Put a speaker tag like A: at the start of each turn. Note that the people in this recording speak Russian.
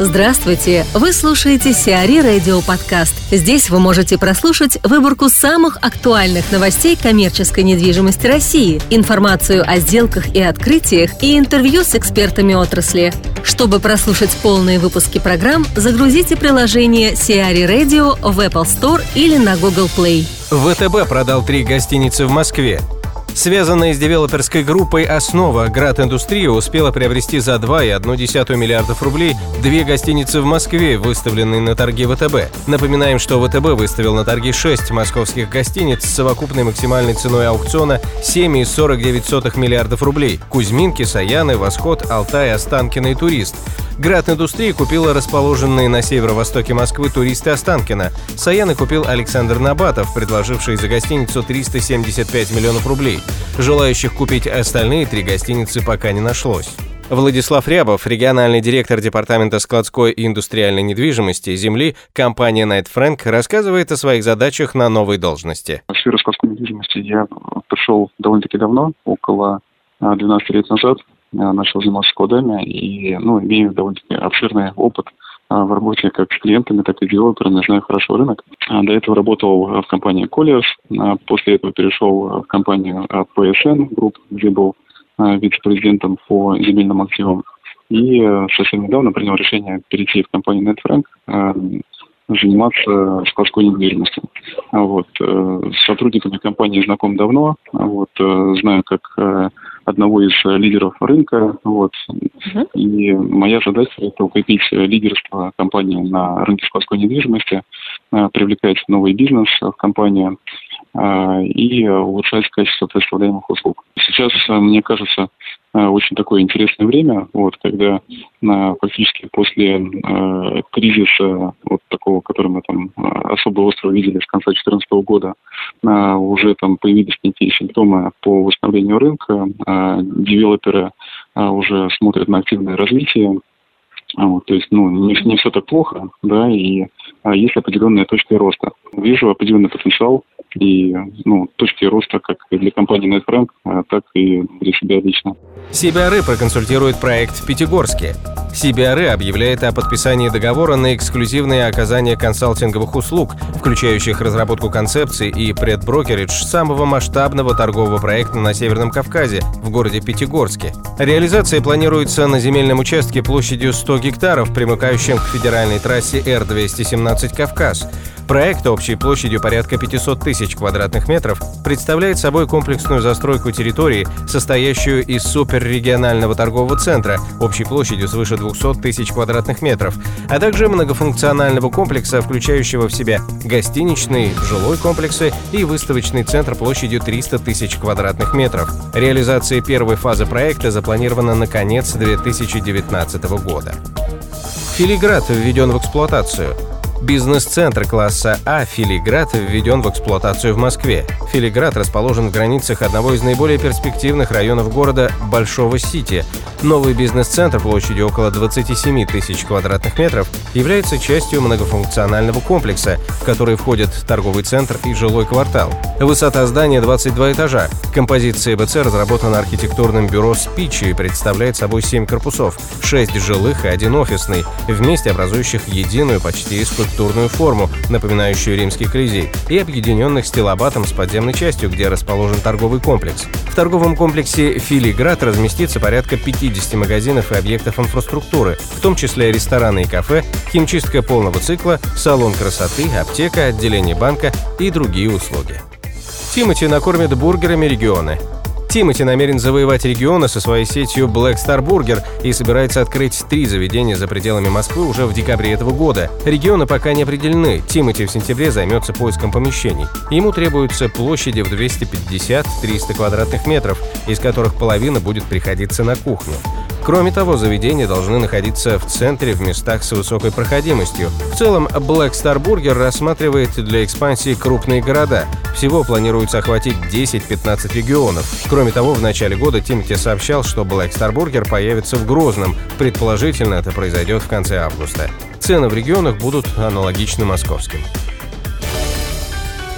A: Здравствуйте! Вы слушаете Сиари Радио Подкаст. Здесь вы можете прослушать выборку самых актуальных новостей коммерческой недвижимости России, информацию о сделках и открытиях и интервью с экспертами отрасли. Чтобы прослушать полные выпуски программ, загрузите приложение Сиари Radio в Apple Store или на Google Play.
B: ВТБ продал три гостиницы в Москве. Связанная с девелоперской группой «Основа» Град Индустрия успела приобрести за 2,1 миллиардов рублей две гостиницы в Москве, выставленные на торги ВТБ. Напоминаем, что ВТБ выставил на торги 6 московских гостиниц с совокупной максимальной ценой аукциона 7,49 миллиардов рублей. Кузьминки, Саяны, Восход, Алтай, Останкино и Турист. Град Индустрии купила расположенные на северо-востоке Москвы туристы Останкина. Саяны купил Александр Набатов, предложивший за гостиницу 375 миллионов рублей. Желающих купить остальные три гостиницы пока не нашлось. Владислав Рябов, региональный директор Департамента складской и индустриальной недвижимости земли компании Night Frank, рассказывает о своих задачах на новой должности.
C: В сферу складской недвижимости я пришел довольно-таки давно, около 12 лет назад. Э, начал заниматься складами и ну, имею довольно-таки обширный опыт э, в работе как с клиентами, так и девелоперами, знаю хорошо рынок. А до этого работал в компании Colliers, а после этого перешел в компанию PSN Group, где был э, вице-президентом по земельным активам. И совсем недавно принял решение перейти в компанию NetFrank, заниматься складской недвижимостью. Вот. С сотрудниками компании знаком давно, вот. знаю, как одного из э, лидеров рынка. Вот. Uh-huh. И моя задача – это укрепить лидерство компании на рынке складской недвижимости, э, привлекать новый бизнес в компанию э, и улучшать качество предоставляемых услуг. Сейчас, мне кажется, очень такое интересное время, вот, когда фактически после э, кризиса, вот такого, который мы там особо остро видели с конца 2014 года, э, уже там появились некие симптомы по восстановлению рынка, э, девелоперы э, уже смотрят на активное развитие, вот, то есть, ну, не, не все так плохо, да, и а, есть определенные точки роста. Вижу определенный потенциал и ну, точки роста как для компании NetFrank, а, так и для себя лично.
B: CBRE проконсультирует проект в Пятигорске. CBRE объявляет о подписании договора на эксклюзивное оказание консалтинговых услуг, включающих разработку концепции и предброкеридж самого масштабного торгового проекта на Северном Кавказе, в городе Пятигорске. Реализация планируется на земельном участке площадью 100 гектаров, примыкающем к федеральной трассе Р-217 «Кавказ». Проект общей площадью порядка 500 тысяч квадратных метров представляет собой комплексную застройку территории, состоящую из суперрегионального торгового центра общей площадью свыше 200 тысяч квадратных метров, а также многофункционального комплекса, включающего в себя гостиничный, жилой комплексы и выставочный центр площадью 300 тысяч квадратных метров. Реализация первой фазы проекта запланирована на конец 2019 года. Филиград введен в эксплуатацию. Бизнес-центр класса А «Филиград» введен в эксплуатацию в Москве. «Филиград» расположен в границах одного из наиболее перспективных районов города – Большого Сити. Новый бизнес-центр площадью около 27 тысяч квадратных метров является частью многофункционального комплекса, в который входят торговый центр и жилой квартал. Высота здания 22 этажа. Композиция БЦ разработана архитектурным бюро «Спичи» и представляет собой 7 корпусов, 6 жилых и один офисный, вместе образующих единую почти скульптуру структурную форму, напоминающую римский колизей, и объединенных стилобатом с подземной частью, где расположен торговый комплекс. В торговом комплексе «Филиград» разместится порядка 50 магазинов и объектов инфраструктуры, в том числе рестораны и кафе, химчистка полного цикла, салон красоты, аптека, отделение банка и другие услуги. Тимати накормит бургерами регионы. Тимати намерен завоевать регионы со своей сетью Black Star Burger и собирается открыть три заведения за пределами Москвы уже в декабре этого года. Регионы пока не определены. Тимати в сентябре займется поиском помещений. Ему требуются площади в 250-300 квадратных метров, из которых половина будет приходиться на кухню. Кроме того, заведения должны находиться в центре в местах с высокой проходимостью. В целом, Black Star Burger рассматривает для экспансии крупные города. Всего планируется охватить 10-15 регионов. Кроме того, в начале года Тимати сообщал, что Black Star Burger появится в Грозном. Предположительно, это произойдет в конце августа. Цены в регионах будут аналогичны московским.